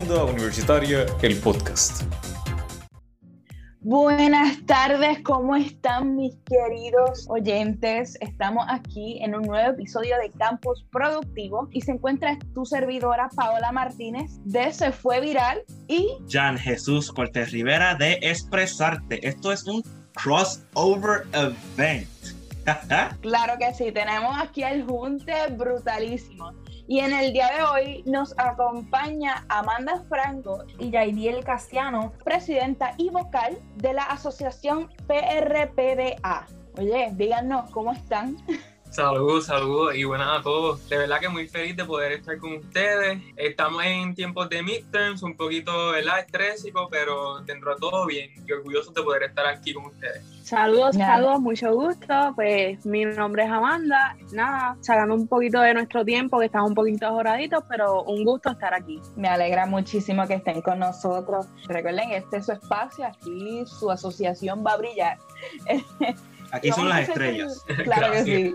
Universitaria, el podcast. Buenas tardes, ¿cómo están mis queridos oyentes? Estamos aquí en un nuevo episodio de Campus Productivo y se encuentra tu servidora Paola Martínez de Se Fue Viral y Jan Jesús Cortés Rivera de Expresarte. Esto es un crossover event. claro que sí, tenemos aquí el junte brutalísimo. Y en el día de hoy nos acompaña Amanda Franco y Yaidiel Castiano, presidenta y vocal de la asociación PRPDA. Oye, díganos, ¿cómo están? Saludos, saludos y buenas a todos. De verdad que muy feliz de poder estar con ustedes. Estamos en tiempos de midterms, un poquito ¿verdad? estrésico, pero dentro de todo bien y orgullosos de poder estar aquí con ustedes. Saludos, saludos, mucho gusto. Pues mi nombre es Amanda. Nada, sacando un poquito de nuestro tiempo, que estamos un poquito ahorraditos, pero un gusto estar aquí. Me alegra muchísimo que estén con nosotros. Recuerden, este es su espacio, aquí su asociación va a brillar. Aquí son las estrellas. Claro que sí.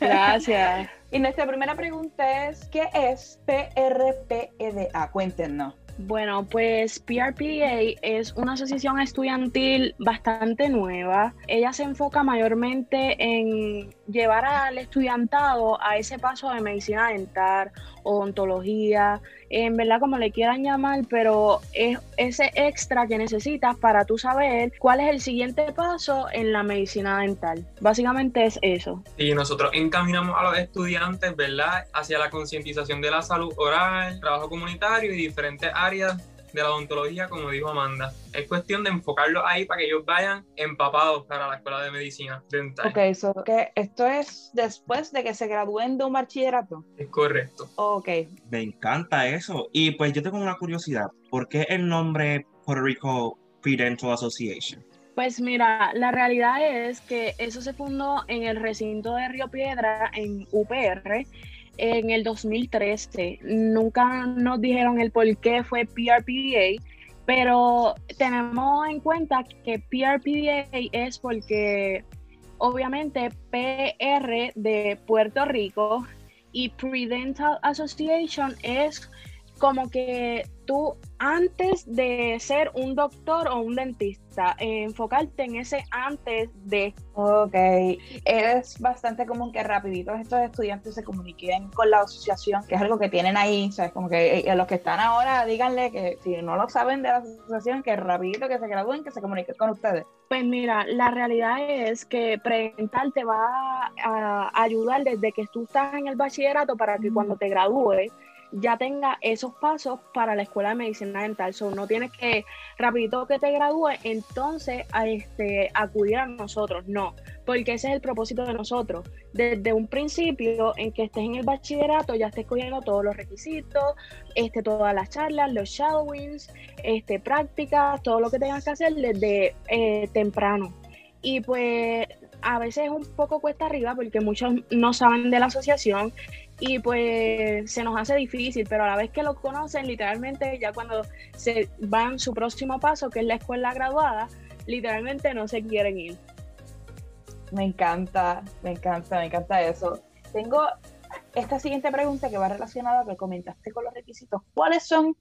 Gracias. Y nuestra primera pregunta es, ¿qué es PRPEDA? Cuéntenos. Bueno, pues PRPA es una asociación estudiantil bastante nueva. Ella se enfoca mayormente en llevar al estudiantado a ese paso de medicina dental, odontología, en verdad como le quieran llamar, pero es ese extra que necesitas para tú saber cuál es el siguiente paso en la medicina dental. Básicamente es eso. Y nosotros encaminamos a los estudiantes, ¿verdad?, hacia la concientización de la salud oral, trabajo comunitario y diferentes áreas de la odontología, como dijo Amanda. Es cuestión de enfocarlo ahí para que ellos vayan empapados para la escuela de medicina dental. Ok, eso que esto es después de que se gradúen de un bachillerato. Es correcto. Ok. Me encanta eso. Y pues yo tengo una curiosidad. ¿Por qué el nombre Puerto Rico Pre-Dental Association? Pues mira, la realidad es que eso se fundó en el recinto de Río Piedra, en UPR, en el 2013. Nunca nos dijeron el por qué fue PRPDA, pero tenemos en cuenta que PRPDA es porque obviamente PR de Puerto Rico y Predental Association es como que tú antes de ser un doctor o un dentista, enfocarte en ese antes de... Ok, es bastante común que rapidito estos estudiantes se comuniquen con la asociación, que es algo que tienen ahí, ¿sabes? Como que eh, los que están ahora, díganle que si no lo saben de la asociación, que rapidito que se gradúen, que se comuniquen con ustedes. Pues mira, la realidad es que Predental te va a ayudar desde que tú estás en el bachillerato para que cuando te gradúes ya tenga esos pasos para la escuela de medicina dental. So, no tienes que, rapidito que te gradúe, entonces a este, acudir a nosotros. No, porque ese es el propósito de nosotros. Desde un principio en que estés en el bachillerato, ya estés cogiendo todos los requisitos, este, todas las charlas, los shadowings, este, prácticas, todo lo que tengas que hacer desde eh, temprano. Y pues a veces es un poco cuesta arriba porque muchos no saben de la asociación y pues se nos hace difícil, pero a la vez que lo conocen, literalmente ya cuando se van su próximo paso, que es la escuela graduada, literalmente no se quieren ir. Me encanta, me encanta, me encanta eso. Tengo esta siguiente pregunta que va relacionada a lo que comentaste con los requisitos. ¿Cuáles son,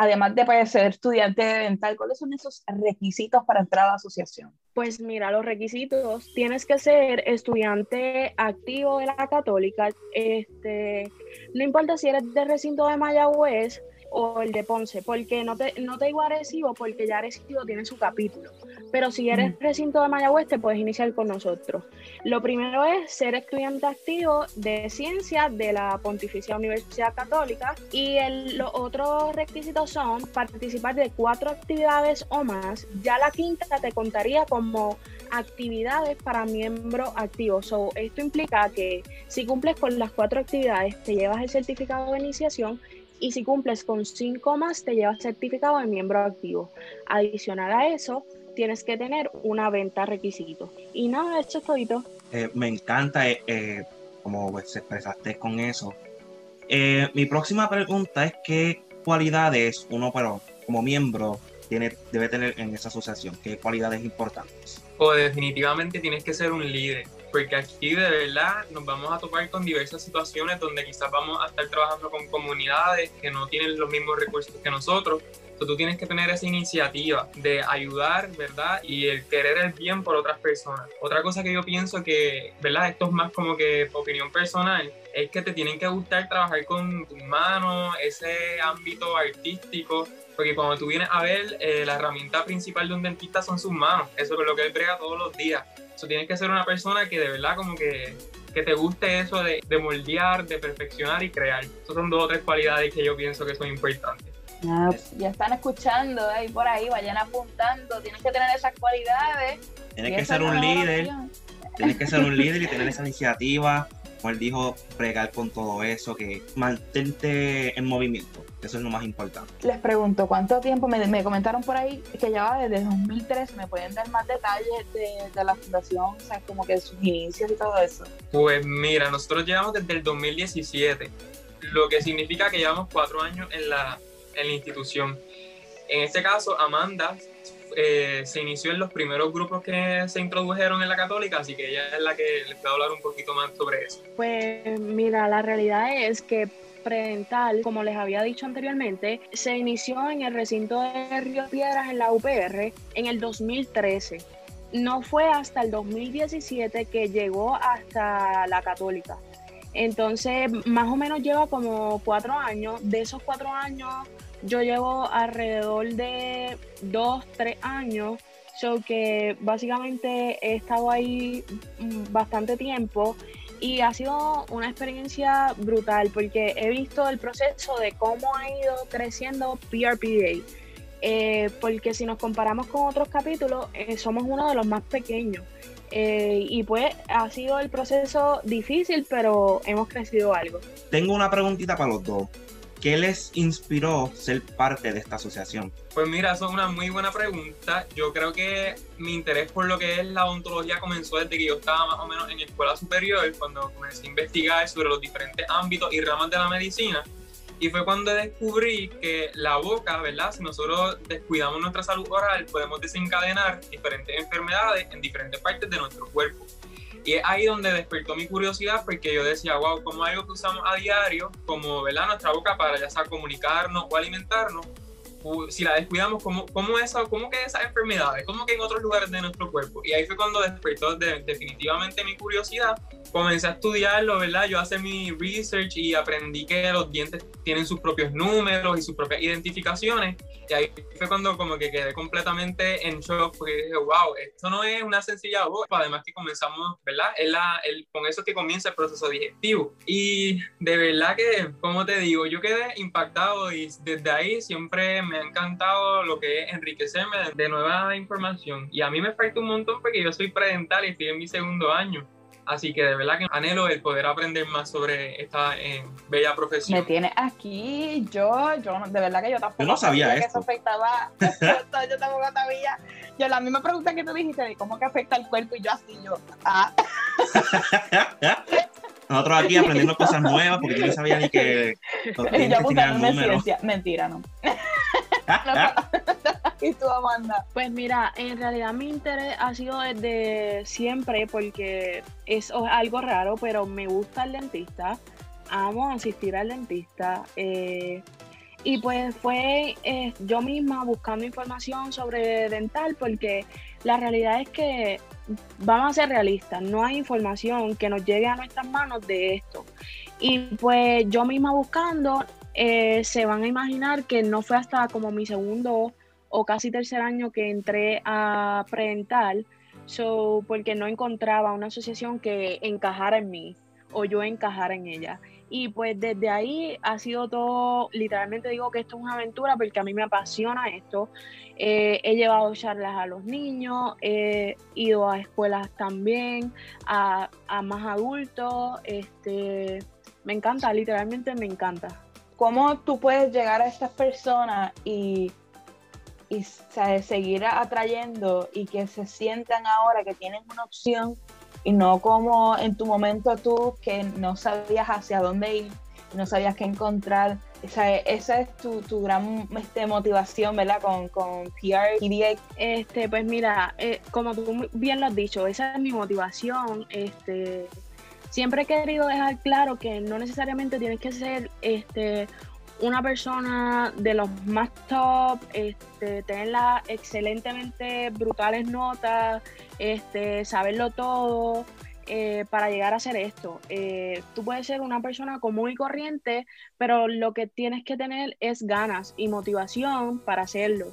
además de pues, ser estudiante dental, cuáles son esos requisitos para entrar a la asociación? Pues mira, los requisitos, tienes que ser estudiante activo de la católica, este, no importa si eres del recinto de Mayagüez o el de Ponce, porque no te, no te digo Arecibo, porque ya Arecibo tiene su capítulo, pero si eres recinto de Mayagüez te puedes iniciar con nosotros. Lo primero es ser estudiante activo de ciencia de la Pontificia Universidad Católica y el, los otros requisitos son participar de cuatro actividades o más, ya la quinta te contaría como actividades para miembro activo. So, esto implica que si cumples con las cuatro actividades te llevas el certificado de iniciación y si cumples con cinco más te llevas certificado de miembro activo. Adicional a eso, tienes que tener una venta requisito. Y nada, esto es todito. Eh, me encanta eh, eh, como se expresaste con eso. Eh, mi próxima pregunta es qué cualidades uno pero, como miembro tiene, debe tener en esa asociación, qué cualidades importantes. O definitivamente tienes que ser un líder porque aquí de verdad nos vamos a topar con diversas situaciones donde quizás vamos a estar trabajando con comunidades que no tienen los mismos recursos que nosotros. Entonces tú tienes que tener esa iniciativa de ayudar, ¿verdad? Y el querer el bien por otras personas. Otra cosa que yo pienso que, ¿verdad? Esto es más como que opinión personal, es que te tienen que gustar trabajar con tus manos, ese ámbito artístico, porque cuando tú vienes a ver, eh, la herramienta principal de un dentista son sus manos, eso es lo que él brega todos los días. Eso tienes que ser una persona que de verdad como que, que te guste eso de, de, moldear, de perfeccionar y crear. Esas son dos o tres cualidades que yo pienso que son importantes. ya están escuchando ahí por ahí, vayan apuntando, tienes que tener esas cualidades. Tienes que ser un líder, tienes que ser un líder y tener esa iniciativa, como él dijo, pregar con todo eso, que mantente en movimiento. Eso es lo más importante. Les pregunto, ¿cuánto tiempo? Me, comentaron por ahí que ya va desde 2013. ¿Me pueden dar más detalles de, la fundación? O sea, como que sus inicios y todo eso. Pues mira, nosotros llevamos desde el 2017, lo que significa que llevamos cuatro años en la, en la institución. En este caso, Amanda eh, se inició en los primeros grupos que se introdujeron en la católica, así que ella es la que les puedo hablar un poquito más sobre eso. Pues mira, la realidad es que predental, como les había dicho anteriormente, se inició en el recinto de Río Piedras en la UPR en el 2013. No fue hasta el 2017 que llegó hasta la católica. Entonces, más o menos lleva como cuatro años. De esos cuatro años, yo llevo alrededor de dos, tres años. So que básicamente he estado ahí mm, bastante tiempo y ha sido una experiencia brutal porque he visto el proceso de cómo ha ido creciendo PRPA. Eh, porque si nos comparamos con otros capítulos, eh, somos uno de los más pequeños. Eh, y pues ha sido el proceso difícil, pero hemos crecido algo. Tengo una preguntita para los dos. ¿Qué les inspiró ser parte de esta asociación? Pues mira, eso es una muy buena pregunta. Yo creo que mi interés por lo que es la odontología comenzó desde que yo estaba más o menos en escuela superior, cuando comencé a investigar sobre los diferentes ámbitos y ramas de la medicina. Y fue cuando descubrí que la boca, ¿verdad? Si nosotros descuidamos nuestra salud oral, podemos desencadenar diferentes enfermedades en diferentes partes de nuestro cuerpo. Y es ahí donde despertó mi curiosidad porque yo decía, wow, como algo que usamos a diario, como ¿verdad? nuestra boca para ya sea comunicarnos o alimentarnos, si la descuidamos, ¿cómo, cómo, esa, cómo que esas enfermedades? ¿Cómo que en otros lugares de nuestro cuerpo? Y ahí fue cuando despertó definitivamente mi curiosidad. Comencé a estudiarlo, ¿verdad? Yo hice mi research y aprendí que los dientes tienen sus propios números y sus propias identificaciones. Y ahí fue cuando como que quedé completamente en shock porque dije, wow, esto no es una sencilla voz. Además que comenzamos, ¿verdad? Es la, el, con eso que comienza el proceso digestivo. Y de verdad que, como te digo, yo quedé impactado y desde ahí siempre me ha encantado lo que es enriquecerme de, nueva información. Y a mí me falta un montón porque yo soy predental y estoy en mi segundo año. Así que de verdad que anhelo el poder aprender más sobre esta eh, bella profesión. Me tiene aquí, yo, yo de verdad que yo tampoco yo no sabía, que eso afectaba, yo tampoco sabía. Yo la misma pregunta que tú dijiste de cómo que afecta el cuerpo y yo así, yo, ah. Nosotros aquí aprendiendo cosas nuevas porque yo no sabía ni que los yo ciencia. Mentira, no. ¿Y tú, Amanda? Pues mira, en realidad mi interés ha sido desde siempre porque es algo raro, pero me gusta el dentista. Amo asistir al dentista. Eh, y pues fue eh, yo misma buscando información sobre dental porque la realidad es que vamos a ser realistas, no hay información que nos llegue a nuestras manos de esto. Y pues yo misma buscando, eh, se van a imaginar que no fue hasta como mi segundo o casi tercer año que entré a predental, so, porque no encontraba una asociación que encajara en mí o yo encajara en ella. Y pues desde ahí ha sido todo, literalmente digo que esto es una aventura porque a mí me apasiona esto. Eh, he llevado charlas a los niños, he ido a escuelas también, a, a más adultos. Este, me encanta, literalmente me encanta. ¿Cómo tú puedes llegar a estas personas y, y seguir atrayendo y que se sientan ahora que tienen una opción y no como en tu momento tú que no sabías hacia dónde ir, no sabías qué encontrar esa, esa es tu, tu gran este, motivación, ¿verdad? Con, con PR y Este, pues mira, eh, como tú bien lo has dicho, esa es mi motivación. Este, siempre he querido dejar claro que no necesariamente tienes que ser este, una persona de los más top, este, tener las excelentemente brutales notas, este, saberlo todo. Eh, para llegar a hacer esto. Eh, tú puedes ser una persona común y corriente, pero lo que tienes que tener es ganas y motivación para hacerlo.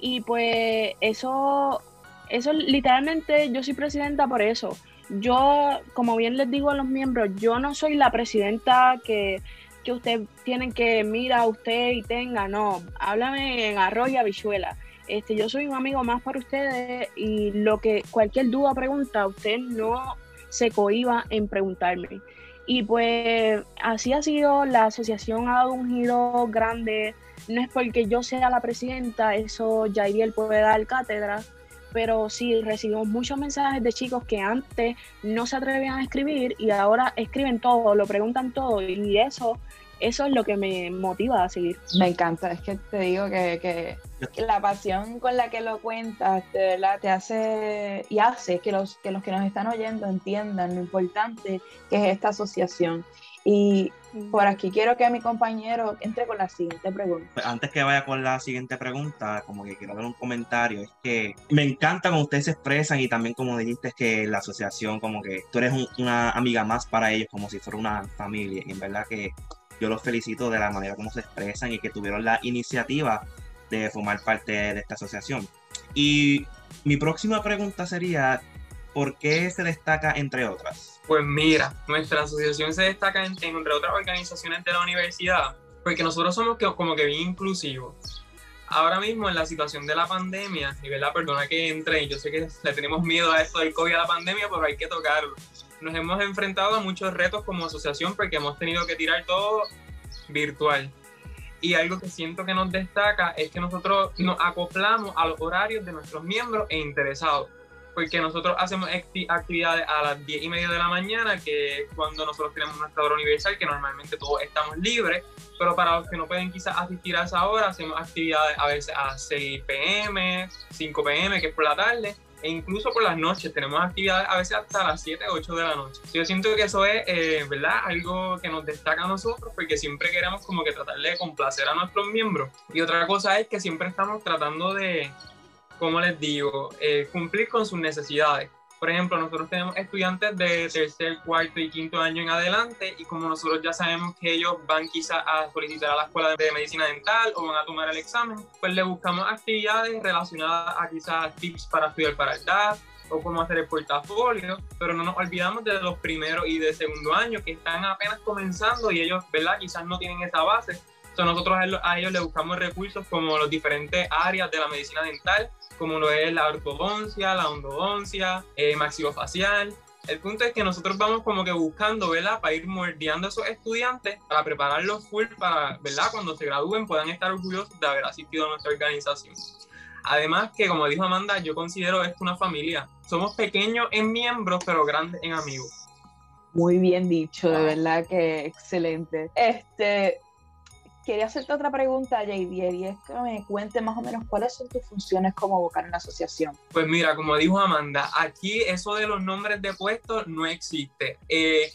Y pues eso, eso literalmente yo soy presidenta por eso. Yo, como bien les digo a los miembros, yo no soy la presidenta que, que usted tienen que mira usted y tenga, no, háblame en arroz y habichuela. Este, yo soy un amigo más para ustedes y lo que cualquier duda pregunta, usted no se cohiba en preguntarme. Y pues así ha sido, la asociación ha dado un giro grande, no es porque yo sea la presidenta, eso Jairiel puede dar cátedra, pero sí recibimos muchos mensajes de chicos que antes no se atrevían a escribir y ahora escriben todo, lo preguntan todo y eso eso es lo que me motiva a seguir. Me encanta, es que te digo que, la pasión con la que lo cuentas, te hace y hace que los, que los que nos están oyendo entiendan lo importante que es esta asociación. Y por aquí quiero que mi compañero entre con la siguiente pregunta. Pues antes que vaya con la siguiente pregunta, como que quiero dar un comentario, es que me encanta cómo ustedes se expresan y también como dijiste es que la asociación como que tú eres una amiga más para ellos, como si fuera una familia. Y en verdad que yo los felicito de la manera como se expresan y que tuvieron la iniciativa de formar parte de esta asociación. Y mi próxima pregunta sería, ¿por qué se destaca entre otras? Pues mira, nuestra asociación se destaca entre otras organizaciones de la universidad porque nosotros somos como que bien inclusivos. Ahora mismo en la situación de la pandemia, y verdad, perdona que entre, yo sé que le tenemos miedo a esto del COVID, a la pandemia, pero hay que tocarlo nos hemos enfrentado a muchos retos como asociación porque hemos tenido que tirar todo virtual. Y algo que siento que nos destaca es que nosotros nos acoplamos a los horarios de nuestros miembros e interesados. Porque nosotros hacemos actividades a las 10 y media de la mañana, que es cuando nosotros tenemos nuestra hora universal, que normalmente todos estamos libres. Pero para los que no pueden quizás asistir a esa hora, hacemos actividades a veces a 6 pm, 5 pm, que es por la tarde e incluso por las noches tenemos actividades a veces hasta las 7 o 8 de la noche. Yo siento que eso es, eh, ¿verdad? Algo que nos destaca a nosotros porque siempre queremos como que tratar de complacer a nuestros miembros. Y otra cosa es que siempre estamos tratando de, como les digo, eh, cumplir con sus necesidades. Por ejemplo, nosotros tenemos estudiantes de tercer, cuarto y quinto año en adelante y como nosotros ya sabemos que ellos van quizás a solicitar a la escuela de medicina dental o van a tomar el examen, pues le buscamos actividades relacionadas a quizás tips para estudiar para el DAS o cómo hacer el portafolio, pero no nos olvidamos de los primeros y de segundo año que están apenas comenzando y ellos, ¿verdad? Quizás no tienen esa base. Entonces nosotros a ellos les buscamos recursos como los diferentes áreas de la medicina dental, como lo es la ortodoncia, la ondodoncia, eh, maxilofacial. El punto es que nosotros vamos como que buscando, ¿verdad? Para ir moldeando a esos estudiantes, para prepararlos full para, ¿verdad? Cuando se gradúen puedan estar orgullosos de haber asistido a nuestra organización. Además que, como dijo Amanda, yo considero esto una familia. Somos pequeños en miembros, pero grandes en amigos. Muy bien dicho, de verdad que excelente. Este, quería hacerte otra pregunta, JD, y es que me cuente más o menos cuáles son tus funciones como vocal en la asociación. Pues mira, como dijo Amanda, aquí eso de los nombres de puestos no existe. Eh,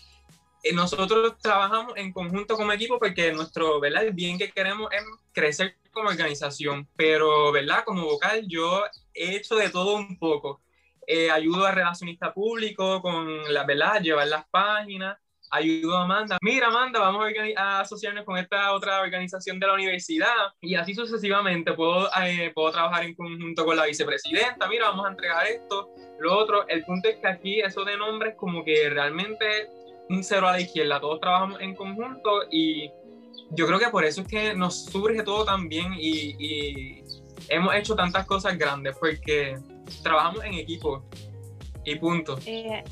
eh, nosotros trabajamos en conjunto como equipo porque nuestro, ¿verdad? El bien que queremos es crecer como organización, pero, ¿verdad? Como vocal yo he hecho de todo un poco. Eh, ayudo a relacionista público con la, ¿verdad? Llevar las páginas ayudó a Amanda. Mira, Amanda, vamos a, asociarnos con esta otra organización de la universidad y así sucesivamente. Puedo, eh, puedo trabajar en conjunto con la vicepresidenta. Mira, vamos a entregar esto, lo otro. El punto es que aquí eso de nombres como que realmente un cero a la izquierda. Todos trabajamos en conjunto y yo creo que por eso es que nos surge todo tan bien y, hemos hecho tantas cosas grandes porque trabajamos en equipo y punto. Eh,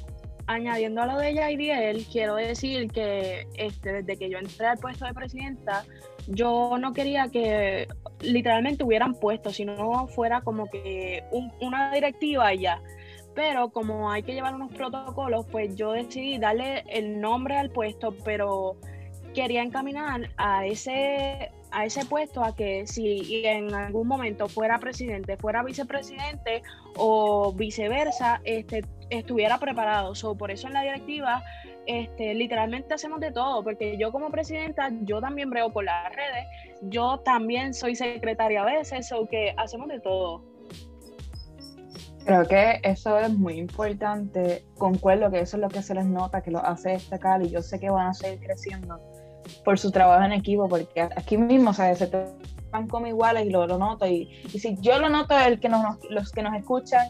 añadiendo a lo de Yaidiel, quiero decir que este, desde que yo entré al puesto de presidenta, yo no quería que literalmente hubieran puesto, sino fuera como que una directiva ya. Pero como hay que llevar unos protocolos, pues yo decidí darle el nombre al puesto, pero quería encaminar a ese, a ese puesto a que si en algún momento fuera presidente, fuera vicepresidente o viceversa, este, estuviera preparado. So, por eso en la directiva este, literalmente hacemos de todo, porque yo como presidenta, yo también brego por las redes, yo también soy secretaria a veces, o que hacemos de todo. Creo que eso es muy importante, concuerdo que eso es lo que se les nota, que lo hace destacar y yo sé que van a seguir creciendo por su trabajo en equipo, porque aquí mismo, ¿sabes? Se van como iguales y lo, lo noto, y, y, si yo lo noto, el que nos, los que nos escuchan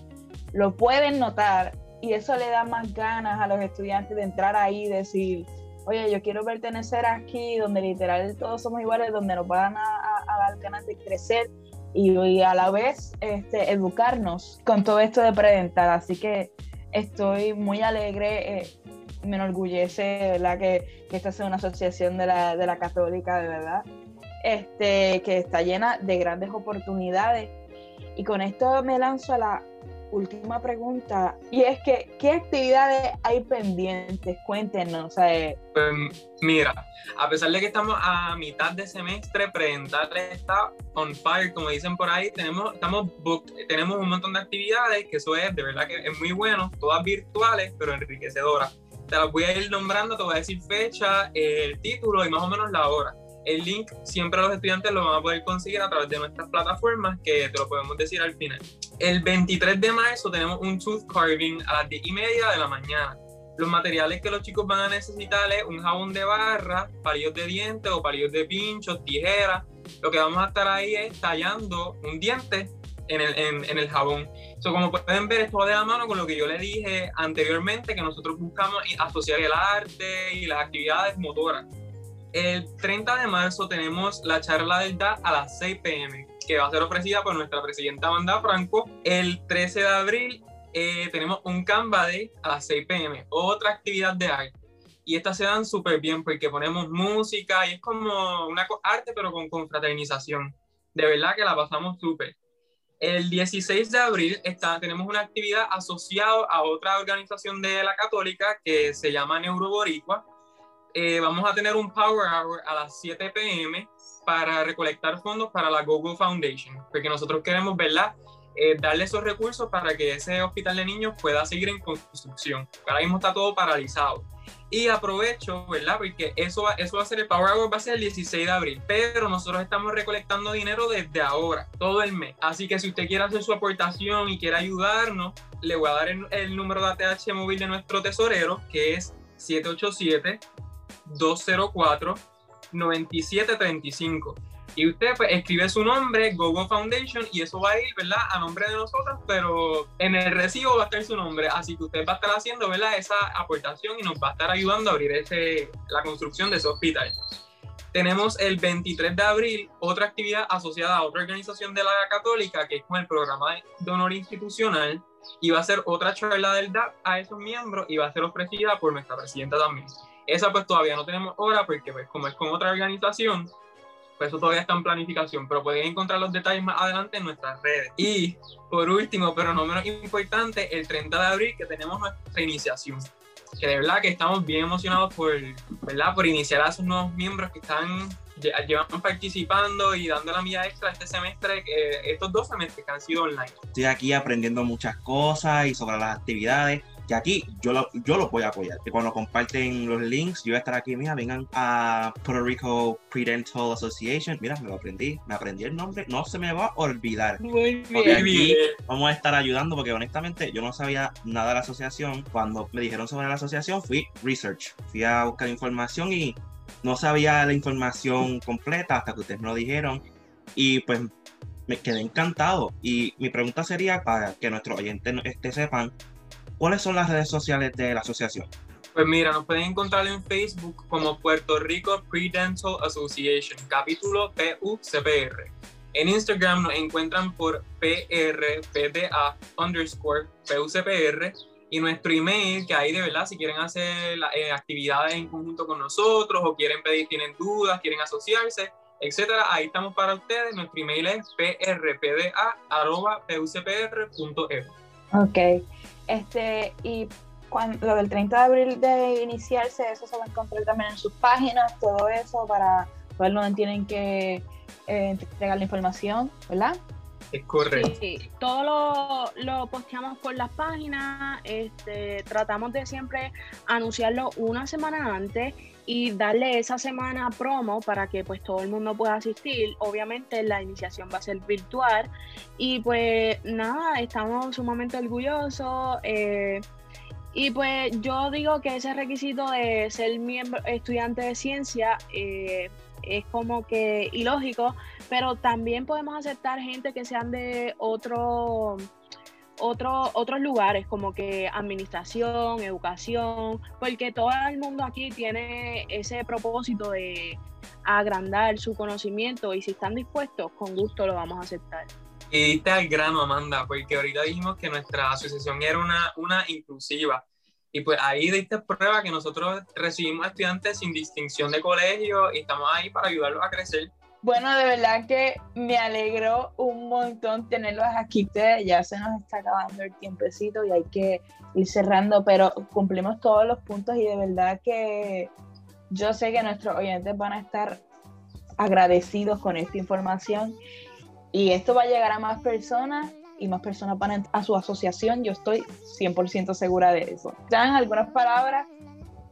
lo pueden notar y eso le da más ganas a los estudiantes de entrar ahí y decir, oye, yo quiero pertenecer aquí, donde literal todos somos iguales, donde nos van a, dar ganas de crecer y, a la vez este, educarnos con todo esto de presentar. Así que estoy muy alegre, eh, me enorgullece, ¿verdad? Que, esta sea una asociación de la, de la católica, de verdad, este, que está llena de grandes oportunidades. Y con esto me lanzo a la última pregunta, y es que, ¿qué actividades hay pendientes? Cuéntenos. pues mira, a pesar de que estamos a mitad de semestre, presentarle está on fire, como dicen por ahí, tenemos, estamos tenemos un montón de actividades, que eso es de verdad que es muy bueno, todas virtuales, pero enriquecedoras. Te las voy a ir nombrando, te voy a decir fecha, el título y más o menos la hora. El link siempre los estudiantes lo van a poder conseguir a través de nuestras plataformas, que te lo podemos decir al final. El 23 de marzo tenemos un tooth carving a las 10 y media de la mañana. Los materiales que los chicos van a necesitar es un jabón de barra, palillos de dientes o palillos de pinchos, tijeras. Lo que vamos a estar ahí es tallando un diente en el, en, el jabón. So, como pueden ver, esto va de la mano con lo que yo le dije anteriormente, que nosotros buscamos asociar el arte y las actividades motoras. El 30 de marzo tenemos la charla del DAT a las 6 pm que va a ser ofrecida por nuestra presidenta Amanda Franco. El 13 de abril eh, tenemos un Canva Day a las 6 pm, otra actividad de arte. Y estas se dan súper bien porque ponemos música y es como una arte pero con confraternización. De verdad que la pasamos súper. El 16 de abril está, tenemos una actividad asociada a otra organización de la católica que se llama Neuroboricua. Eh, vamos a tener un Power Hour a las 7 pm para recolectar fondos para la GoGo Foundation, porque nosotros queremos, ¿verdad? Eh, darle esos recursos para que ese hospital de niños pueda seguir en construcción. Ahora mismo está todo paralizado. Y aprovecho, ¿verdad? Porque eso va, eso va a ser el Power Hour, va a ser el 16 de abril, pero nosotros estamos recolectando dinero desde ahora, todo el mes. Así que si usted quiere hacer su aportación y quiere ayudarnos, le voy a dar el, el número de ATH móvil de nuestro tesorero, que es 787 204 9735. Y usted pues, escribe su nombre, Gogo Foundation, y eso va a ir, ¿verdad? A nombre de nosotros, pero en el recibo va a estar su nombre. Así que usted va a estar haciendo, ¿verdad? Esa aportación y nos va a estar ayudando a abrir ese, la construcción de ese hospital. Tenemos el 23 de abril otra actividad asociada a otra organización de la Católica, que es con el programa de honor institucional, y va a ser otra charla del DAP a esos miembros y va a ser ofrecida por nuestra presidenta también. Esa pues todavía no tenemos hora porque pues como es con otra organización, pues eso todavía está en planificación, pero pueden encontrar los detalles más adelante en nuestras redes. Y por último, pero no menos importante, el 30 de abril que tenemos nuestra iniciación. Que de verdad que estamos bien emocionados por, ¿verdad? por iniciar a esos nuevos miembros que están llevan participando y dando la milla extra este semestre, estos dos semestres que han sido online. Estoy aquí aprendiendo muchas cosas y sobre las actividades que aquí yo lo, yo lo voy a apoyar. Que cuando comparten los links, yo voy a estar aquí, mira, vengan a Puerto Rico Predental Association. Mira, me lo aprendí, me aprendí el nombre, no se me va a olvidar. Muy bien. vamos a estar ayudando porque honestamente yo no sabía nada de la asociación. Cuando me dijeron sobre la asociación, fui research, fui a buscar información y no sabía la información completa hasta que ustedes me lo dijeron. Y pues me quedé encantado. Y mi pregunta sería para que nuestros oyentes este, sepan ¿Cuáles son las redes sociales de la asociación? Pues mira, nos pueden encontrar en Facebook como Puerto Rico Pre-Dental Association, capítulo PUCPR. En Instagram nos encuentran por PRPDA underscore PUCPR y nuestro email, que ahí de verdad, si quieren hacer eh, actividades en conjunto con nosotros o quieren pedir, tienen dudas, quieren asociarse, etcétera, ahí estamos para ustedes. Nuestro email es prpda.pucpr.eu. Ok. Este, y cuando, lo del 30 de abril de iniciarse, eso se va a encontrar también en sus páginas, todo eso para ver dónde tienen que eh, entregar la información, ¿verdad? Es correcto. Sí, todo lo, lo, posteamos por las páginas, este, tratamos de siempre anunciarlo una semana antes y darle esa semana promo para que pues todo el mundo pueda asistir. Obviamente la iniciación va a ser virtual y pues nada, estamos sumamente orgullosos. Eh, y pues yo digo que ese requisito de ser miembro, estudiante de ciencia eh, es como que ilógico, pero también podemos aceptar gente que sean de otro otro, otros lugares como que administración, educación, porque todo el mundo aquí tiene ese propósito de agrandar su conocimiento y si están dispuestos, con gusto lo vamos a aceptar. Y diste al grano, Amanda, porque ahorita dijimos que nuestra asociación era una, una inclusiva. Y pues ahí diste prueba que nosotros recibimos estudiantes sin distinción de colegio y estamos ahí para ayudarlos a crecer. Bueno, de verdad que me alegró un montón tenerlos aquí. Ya se nos está acabando el tiempecito y hay que ir cerrando, pero cumplimos todos los puntos y de verdad que yo sé que nuestros oyentes van a estar agradecidos con esta información y esto va a llegar a más personas y más personas van a su asociación. Yo estoy 100% segura de eso. ¿Dan algunas palabras?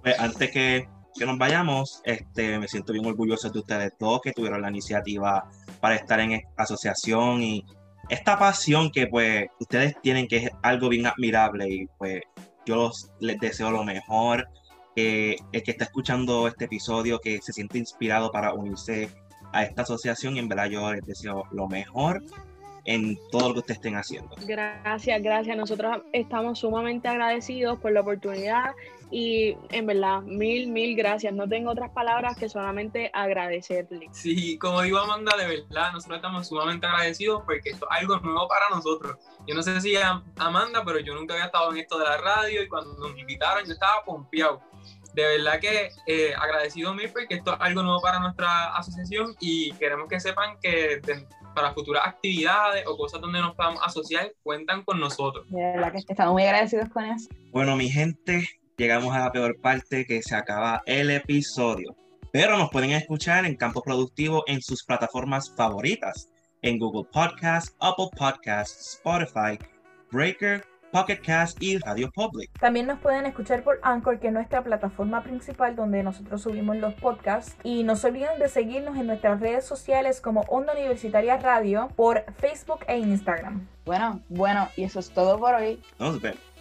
Pues antes que que nos vayamos, este, me siento bien orgulloso de ustedes todos que tuvieron la iniciativa para estar en asociación y esta pasión que pues ustedes tienen que es algo bien admirable y pues yo les deseo lo mejor. el que está escuchando este episodio que se siente inspirado para unirse a esta asociación y en verdad yo les deseo lo mejor en todo lo que ustedes estén haciendo. Gracias, gracias. Nosotros estamos sumamente agradecidos por la oportunidad y en verdad, mil, mil gracias. No tengo otras palabras que solamente agradecerle. Sí, como digo Amanda, de verdad, nosotros estamos sumamente agradecidos porque esto es algo nuevo para nosotros. Yo no sé si Amanda, pero yo nunca había estado en esto de la radio y cuando nos invitaron yo estaba pompeado. De verdad que eh, agradecido mil porque esto es algo nuevo para nuestra asociación y queremos que sepan que para futuras actividades o cosas donde nos podamos asociar, cuentan con nosotros. De verdad que estamos muy agradecidos con eso. Bueno, mi gente, llegamos a la peor parte que se acaba el episodio. Pero nos pueden escuchar en Campo Productivo en sus plataformas favoritas, en Google Podcasts, Apple Podcasts, Spotify, Breaker, Pocket Cast y Radio Public. También nos pueden escuchar por Anchor, que es nuestra plataforma principal donde nosotros subimos los podcasts. Y no se olviden de seguirnos en nuestras redes sociales como Onda Universitaria Radio por Facebook e Instagram. Bueno, bueno, y eso es todo por hoy. Nos vemos.